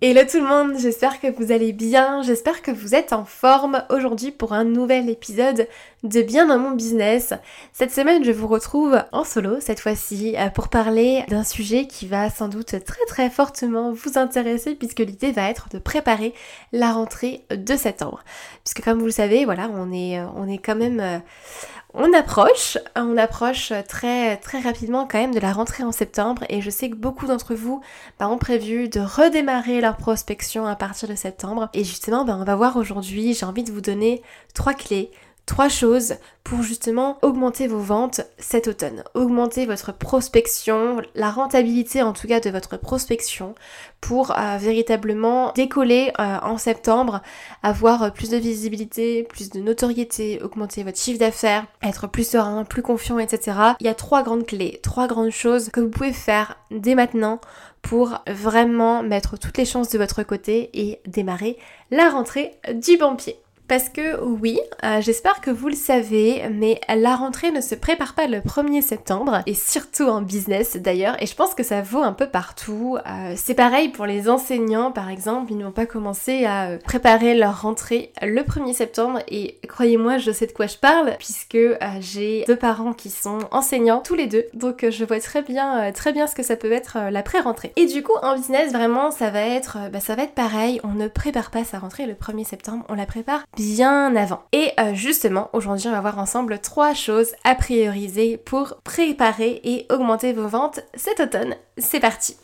Hello tout le monde, j'espère que vous allez bien, j'espère que vous êtes en forme aujourd'hui pour un nouvel épisode de Bien dans mon business. Cette semaine je vous retrouve en solo cette fois-ci euh, pour parler d'un sujet qui va sans doute très très fortement vous intéresser puisque l'idée va être de préparer la rentrée de septembre. Puisque comme vous le savez, voilà, on est, euh, on est quand même euh, on approche, on approche très très rapidement quand même de la rentrée en septembre et je sais que beaucoup d'entre vous bah, ont prévu de redémarrer leur prospection à partir de septembre. Et justement bah, on va voir aujourd'hui, j'ai envie de vous donner trois clés trois choses pour justement augmenter vos ventes cet automne, augmenter votre prospection, la rentabilité en tout cas de votre prospection pour euh, véritablement décoller euh, en septembre, avoir plus de visibilité, plus de notoriété, augmenter votre chiffre d'affaires, être plus serein, plus confiant, etc. Il y a trois grandes clés, trois grandes choses que vous pouvez faire dès maintenant pour vraiment mettre toutes les chances de votre côté et démarrer la rentrée du bon pied. Parce que oui, euh, j'espère que vous le savez, mais la rentrée ne se prépare pas le 1er septembre, et surtout en business d'ailleurs, et je pense que ça vaut un peu partout. Euh, c'est pareil pour les enseignants par exemple, ils n'ont pas commencé à euh, préparer leur rentrée le 1er septembre, et croyez-moi, je sais de quoi je parle, puisque j'ai deux parents qui sont enseignants, tous les deux, donc je vois très bien, très bien ce que ça peut être la pré-rentrée. Et du coup, en business, vraiment, ça va être, bah, ça va être pareil, on ne prépare pas sa rentrée le 1er septembre, on la prépare bien avant. Et euh, justement, aujourd'hui, on va voir ensemble trois choses à prioriser pour préparer et augmenter vos ventes cet automne. C'est parti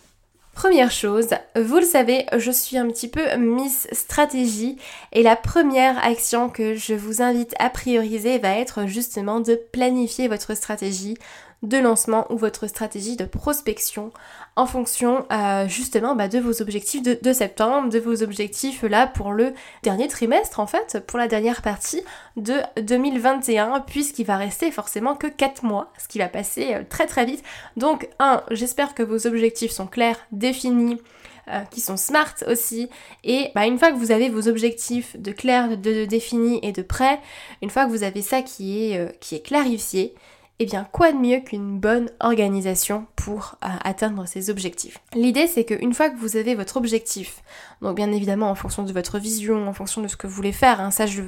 Première chose, vous le savez, je suis un petit peu Miss Stratégie et la première action que je vous invite à prioriser va être justement de planifier votre stratégie de lancement ou votre stratégie de prospection en fonction euh, justement bah, de vos objectifs de, septembre, de vos objectifs là pour le dernier trimestre en fait, pour la dernière partie de 2021 puisqu'il va rester forcément que 4 mois, ce qui va passer euh, très très vite. Donc un, j'espère que vos objectifs sont clairs, définis, euh, qui sont smart aussi. Et bah, une fois que vous avez vos objectifs de clair, de, définis et de prêts, une fois que vous avez ça qui est clarifié, eh bien quoi de mieux qu'une bonne organisation pour euh, atteindre ces objectifs? L'idée c'est qu'une fois que vous avez votre objectif, donc bien évidemment en fonction de votre vision, en fonction de ce que vous voulez faire, hein, ça je,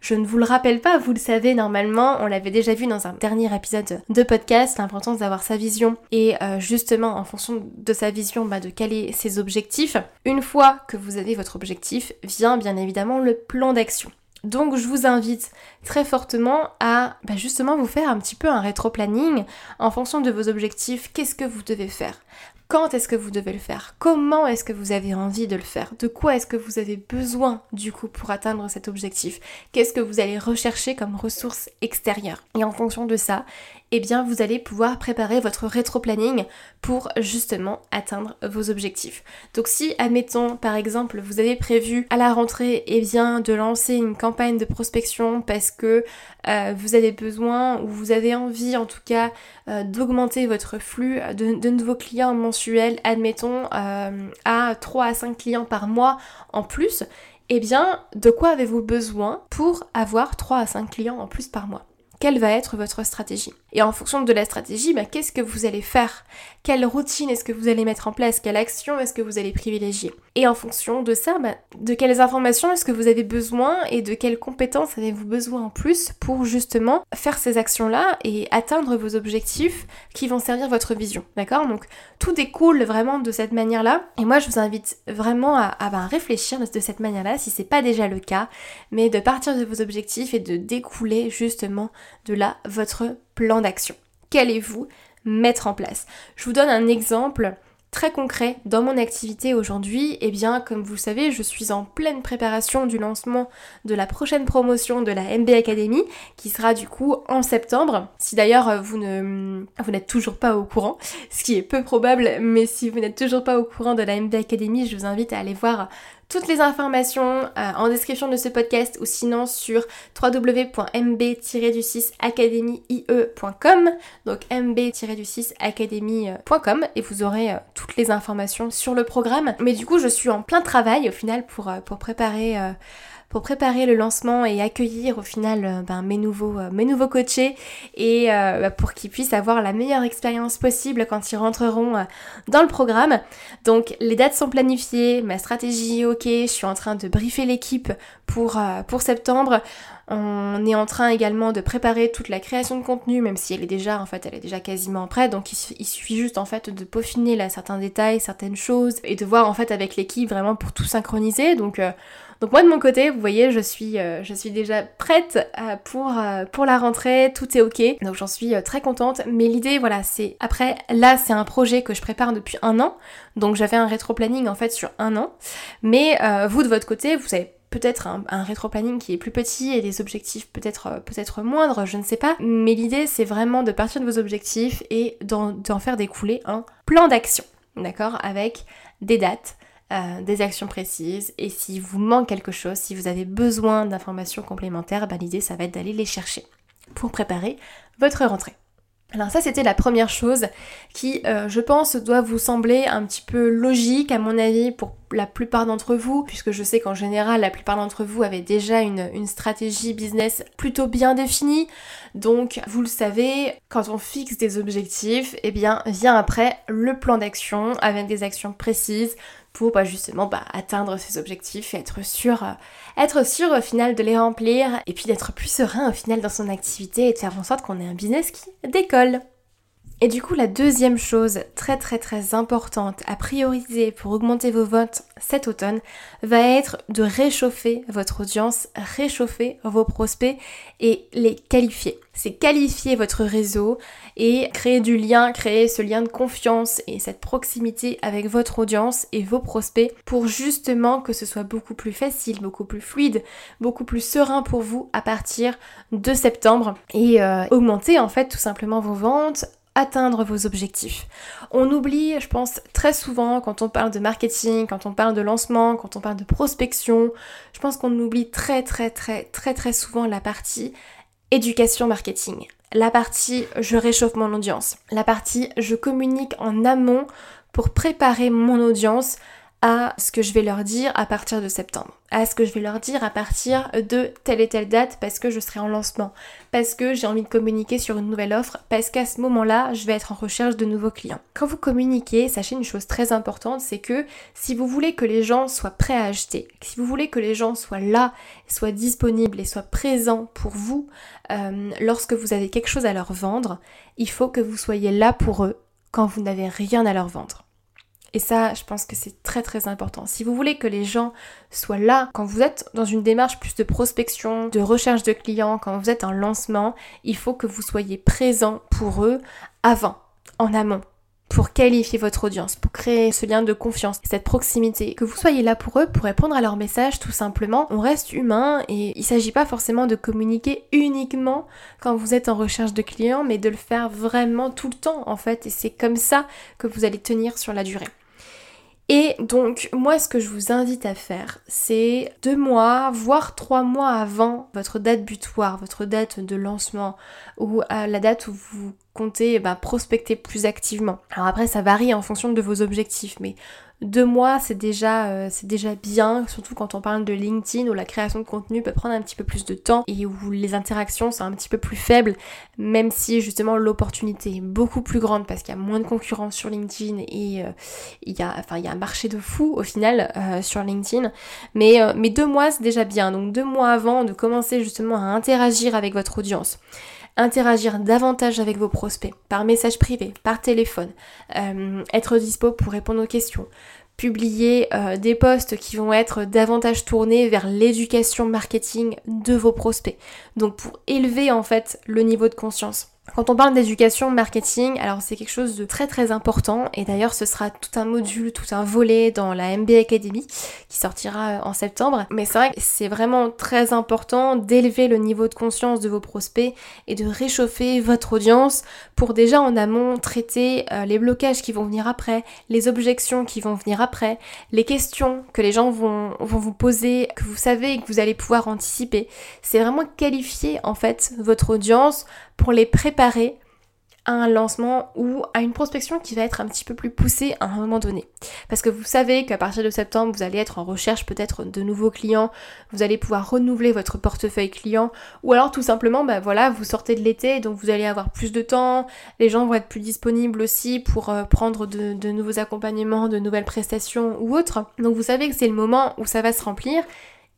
je ne vous le rappelle pas, vous le savez normalement, on l'avait déjà vu dans un dernier épisode de podcast, l'importance d'avoir sa vision et euh, justement en fonction de sa vision bah, de caler ses objectifs. Une fois que vous avez votre objectif, vient bien évidemment le plan d'action. Donc je vous invite très fortement à bah, justement vous faire un petit peu un rétro-planning en fonction de vos objectifs, qu'est-ce que vous devez faire? Quand est-ce que vous devez le faire? Comment est-ce que vous avez envie de le faire? De quoi est-ce que vous avez besoin du coup pour atteindre cet objectif? Qu'est-ce que vous allez rechercher comme ressources extérieures? Et en fonction de ça, eh bien vous allez pouvoir préparer votre rétro-planning pour justement atteindre vos objectifs. Donc si, admettons, par exemple, vous avez prévu à la rentrée, eh bien de lancer une campagne de prospection parce que euh, vous avez besoin ou vous avez envie en tout cas euh, d'augmenter votre flux de, de, nouveaux clients mensuels, admettons, euh, à 3 à 5 clients par mois en plus, eh bien de quoi avez-vous besoin pour avoir 3 à 5 clients en plus par mois? Quelle va être votre stratégie? Et en fonction de la stratégie, bah, qu'est-ce que vous allez faire? Quelle routine est-ce que vous allez mettre en place? Quelle action est-ce que vous allez privilégier? Et en fonction de ça, bah, de quelles informations est-ce que vous avez besoin et de quelles compétences avez-vous besoin en plus pour justement faire ces actions-là et atteindre vos objectifs qui vont servir votre vision. D'accord? Donc tout découle vraiment de cette manière-là. Et moi, je vous invite vraiment à, bah, réfléchir de cette manière-là, si c'est pas déjà le cas, mais de partir de vos objectifs et de découler justement de là votre plan d'action. Qu'allez-vous mettre en place? Je vous donne un exemple très concret dans mon activité aujourd'hui, eh bien comme vous savez, je suis en pleine préparation du lancement de la prochaine promotion de la MB Academy qui sera du coup en septembre. Si d'ailleurs vous ne vous n'êtes toujours pas au courant, ce qui est peu probable, mais si vous n'êtes toujours pas au courant de la MB Academy, je vous invite à aller voir Toutes les informations euh, en description de ce podcast ou sinon sur www.mb-du6academie.com donc mb-du6academie.com et vous aurez euh, toutes les informations sur le programme. Mais du coup, je suis en plein travail au final pour, euh, pour préparer pour préparer le lancement et accueillir au final euh, ben, mes, nouveaux, euh, mes coachés et euh, bah, pour qu'ils puissent avoir la meilleure expérience possible quand ils rentreront dans le programme. Donc les dates sont planifiées, ma stratégie est ok, je suis en train de briefer l'équipe pour, septembre. On est en train également de préparer toute la création de contenu, même si elle est déjà, en fait, elle est déjà quasiment prête. Donc il, suffit juste en fait de peaufiner là certains détails, certaines choses, et de voir en fait avec l'équipe vraiment pour tout synchroniser. Donc moi de mon côté, vous voyez, je suis, euh, déjà prête euh, pour, euh, pour la rentrée, tout est ok. Donc j'en suis très contente. Mais l'idée, voilà, c'est après, là c'est un projet que je prépare depuis un an. Donc j'avais un rétro-planning en fait sur un an. Mais vous de votre côté, vous avez peut-être un, un rétro-planning qui est plus petit et des objectifs peut-être peut-être moindres, je ne sais pas. Mais l'idée c'est vraiment de partir de vos objectifs et d'en faire découler un plan d'action. D'accord Avec des dates, euh, des actions précises et si vous manque quelque chose, si vous avez besoin d'informations complémentaires, bah, l'idée ça va être d'aller les chercher pour préparer votre rentrée. Alors ça c'était la première chose qui euh, je pense doit vous sembler un petit peu logique à mon avis pour la plupart d'entre vous puisque je sais qu'en général la plupart d'entre vous avaient déjà une, stratégie business plutôt bien définie donc vous le savez quand on fixe des objectifs eh bien vient après le plan d'action avec des actions précises pour bah, justement bah, atteindre ses objectifs et être sûr, euh, être sûr au final de les remplir et puis d'être plus serein au final dans son activité et de faire en sorte qu'on ait un business qui décolle. Et du coup, la deuxième chose très très très importante à prioriser pour augmenter vos votes cet automne va être de réchauffer votre audience, réchauffer vos prospects et les qualifier. C'est qualifier votre réseau et créer du lien, créer ce lien de confiance et cette proximité avec votre audience et vos prospects pour justement que ce soit beaucoup plus facile, beaucoup plus fluide, beaucoup plus serein pour vous à partir de septembre et euh, augmenter en fait tout simplement vos ventes, atteindre vos objectifs. On oublie, je pense, très souvent quand on parle de marketing, quand on parle de lancement, quand on parle de prospection, je pense qu'on oublie très très très très très souvent la partie éducation marketing. La partie je réchauffe mon audience. La partie je communique en amont pour préparer mon audience à ce que je vais leur dire à partir de septembre, à ce que je vais leur dire à partir de telle et telle date parce que je serai en lancement, parce que j'ai envie de communiquer sur une nouvelle offre, parce qu'à ce moment-là, je vais être en recherche de nouveaux clients. Quand vous communiquez, sachez une chose très importante, c'est que si vous voulez que les gens soient prêts à acheter, si vous voulez que les gens soient là, soient disponibles et soient présents pour vous euh, lorsque vous avez quelque chose à leur vendre, il faut que vous soyez là pour eux quand vous n'avez rien à leur vendre. Et ça, je pense que c'est très très important. Si vous voulez que les gens soient là quand vous êtes dans une démarche plus de prospection, de recherche de clients, quand vous êtes en lancement, il faut que vous soyez présent pour eux avant, en amont pour qualifier votre audience, pour créer ce lien de confiance, cette proximité, que vous soyez là pour eux, pour répondre à leur message tout simplement. On reste humain et il s'agit pas forcément de communiquer uniquement quand vous êtes en recherche de clients, mais de le faire vraiment tout le temps en fait et c'est comme ça que vous allez tenir sur la durée. Et donc, moi, ce que je vous invite à faire, c'est deux mois, voire trois mois avant votre date butoir, votre date de lancement, ou à la date où vous comptez eh ben, prospecter plus activement. Alors après, ça varie en fonction de vos objectifs, mais deux mois, c'est déjà, euh, c'est déjà bien, surtout quand on parle de LinkedIn où la création de contenu peut prendre un petit peu plus de temps et où les interactions sont un petit peu plus faibles, même si justement l'opportunité est beaucoup plus grande parce qu'il y a moins de concurrence sur LinkedIn et euh, il y a, un marché de fou au final euh, sur LinkedIn. Mais deux mois, c'est déjà bien. Donc deux mois avant de commencer justement à interagir avec votre audience interagir davantage avec vos prospects, par message privé, par téléphone, euh, être dispo pour répondre aux questions, publier euh, des posts qui vont être davantage tournés vers l'éducation marketing de vos prospects. Donc pour élever en fait le niveau de conscience. Quand on parle d'éducation marketing, alors c'est quelque chose de très très important et d'ailleurs ce sera tout un module, tout un volet dans la MBA Academy qui sortira euh, en septembre. Mais c'est vrai que c'est vraiment très important d'élever le niveau de conscience de vos prospects et de réchauffer votre audience pour déjà en amont traiter euh, les blocages qui vont venir après, les objections qui vont venir après, les questions que les gens vont, vont vous poser, que vous savez et que vous allez pouvoir anticiper. C'est vraiment qualifier en fait votre audience pour les préparer à un lancement ou à une prospection qui va être un petit peu plus poussée à un moment donné. Parce que vous savez qu'à partir de septembre, vous allez être en recherche peut-être de nouveaux clients, vous allez pouvoir renouveler votre portefeuille client, ou alors tout simplement, bah voilà, vous sortez de l'été, donc vous allez avoir plus de temps, les gens vont être plus disponibles aussi pour euh, prendre de, de nouveaux accompagnements, de nouvelles prestations ou autres. Donc vous savez que c'est le moment où ça va se remplir.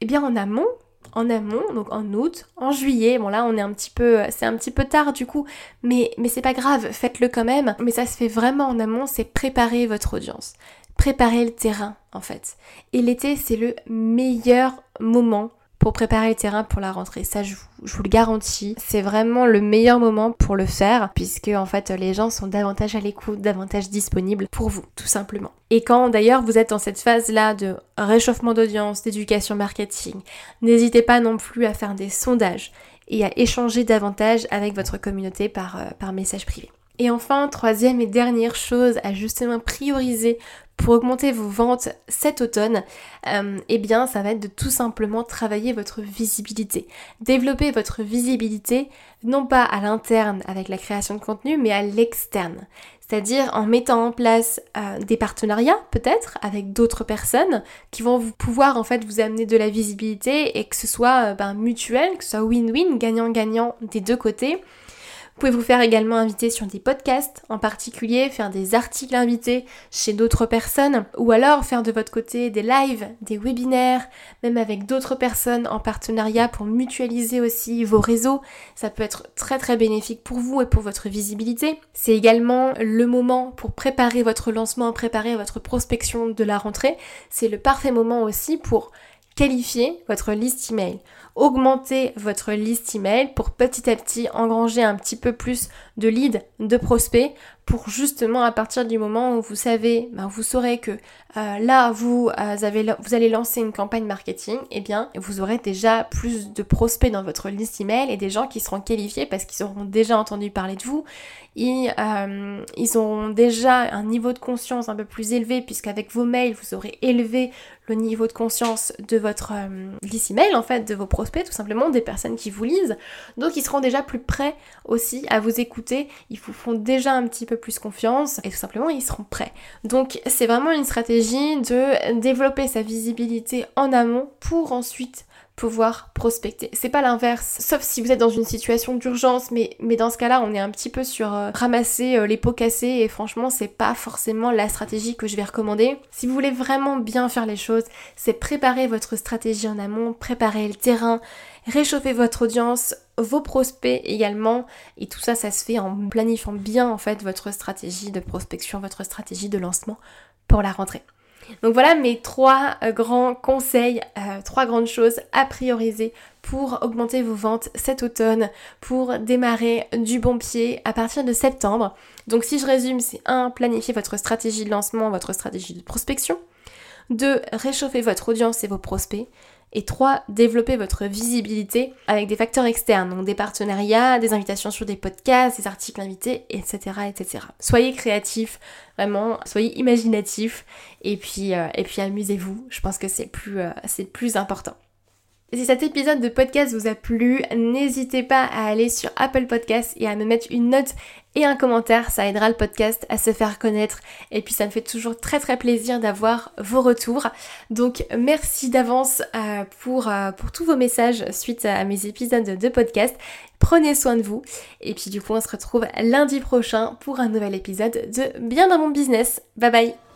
Eh bien en amont, en amont, donc en août, en juillet. Bon là on est un petit peu, c'est un petit peu tard du coup, mais, mais c'est pas grave, faites-le quand même. Mais ça se fait vraiment en amont, c'est préparer votre audience, préparer le terrain en fait. Et l'été c'est le meilleur moment pour préparer le terrain pour la rentrée. Ça, je vous, le garantis. C'est vraiment le meilleur moment pour le faire, puisque en fait, les gens sont davantage à l'écoute, davantage disponibles pour vous, tout simplement. Et quand d'ailleurs vous êtes dans cette phase-là de réchauffement d'audience, d'éducation marketing, n'hésitez pas non plus à faire des sondages et à échanger davantage avec votre communauté par, euh, par message privé. Et enfin, troisième et dernière chose à justement prioriser pour augmenter vos ventes cet automne, euh, eh bien ça va être de tout simplement travailler votre visibilité. Développer votre visibilité non pas à l'interne avec la création de contenu, mais à l'externe. C'est-à-dire en mettant en place euh, des partenariats peut-être avec d'autres personnes qui vont pouvoir en fait vous amener de la visibilité et que ce soit euh, ben, mutuel, que ce soit win-win, gagnant-gagnant des deux côtés. Vous pouvez vous faire également inviter sur des podcasts, en particulier faire des articles invités chez d'autres personnes, ou alors faire de votre côté des lives, des webinaires, même avec d'autres personnes en partenariat pour mutualiser aussi vos réseaux. Ça peut être très très bénéfique pour vous et pour votre visibilité. C'est également le moment pour préparer votre lancement, préparer votre prospection de la rentrée. C'est le parfait moment aussi pour qualifier votre liste email augmenter votre liste email pour petit à petit engranger un petit peu plus de leads, de prospects pour justement à partir du moment où vous savez, ben, vous saurez que euh, là vous, euh, avez, vous allez lancer une campagne marketing, et eh bien vous aurez déjà plus de prospects dans votre liste email et des gens qui seront qualifiés parce qu'ils auront déjà entendu parler de vous, et, euh, ils auront déjà un niveau de conscience un peu plus élevé puisqu'avec vos mails vous aurez élevé le niveau de conscience de votre liste email en fait, de vos prospects tout simplement, des personnes qui vous lisent, donc ils seront déjà plus prêts aussi à vous écouter, ils vous font déjà un petit peu plus confiance et tout simplement ils seront prêts. Donc c'est vraiment une stratégie de développer sa visibilité en amont pour ensuite pouvoir prospecter. C'est pas l'inverse, sauf si vous êtes dans une situation d'urgence, mais, dans ce cas-là, on est un petit peu sur euh, ramasser euh, les pots cassés et franchement, c'est pas forcément la stratégie que je vais recommander. Si vous voulez vraiment bien faire les choses, c'est préparer votre stratégie en amont, préparer le terrain, réchauffer votre audience, vos prospects également, et tout ça, ça se fait en planifiant bien en fait votre stratégie de prospection, votre stratégie de lancement pour la rentrée. Donc voilà mes trois euh, grands conseils, euh, trois grandes choses à prioriser pour augmenter vos ventes cet automne, pour démarrer du bon pied à partir de septembre. Donc si je résume, c'est 1. Planifier votre stratégie de lancement, votre stratégie de prospection. 2. Réchauffer votre audience et vos prospects. Et 3. Développer votre visibilité avec des facteurs externes, donc des partenariats, des invitations sur des podcasts, des articles invités, etc. etc. Soyez créatifs, vraiment, soyez imaginatifs et puis, euh, et puis amusez-vous. Je pense que c'est plus, euh, plus important. Si cet épisode de podcast vous a plu, n'hésitez pas à aller sur Apple Podcasts et à me mettre une note et un commentaire, ça aidera le podcast à se faire connaître et puis ça me fait toujours très très plaisir d'avoir vos retours. Donc merci d'avance euh, pour, euh, pour tous vos messages suite à mes épisodes de podcast. Prenez soin de vous et puis du coup on se retrouve lundi prochain pour un nouvel épisode de Bien dans mon business. Bye bye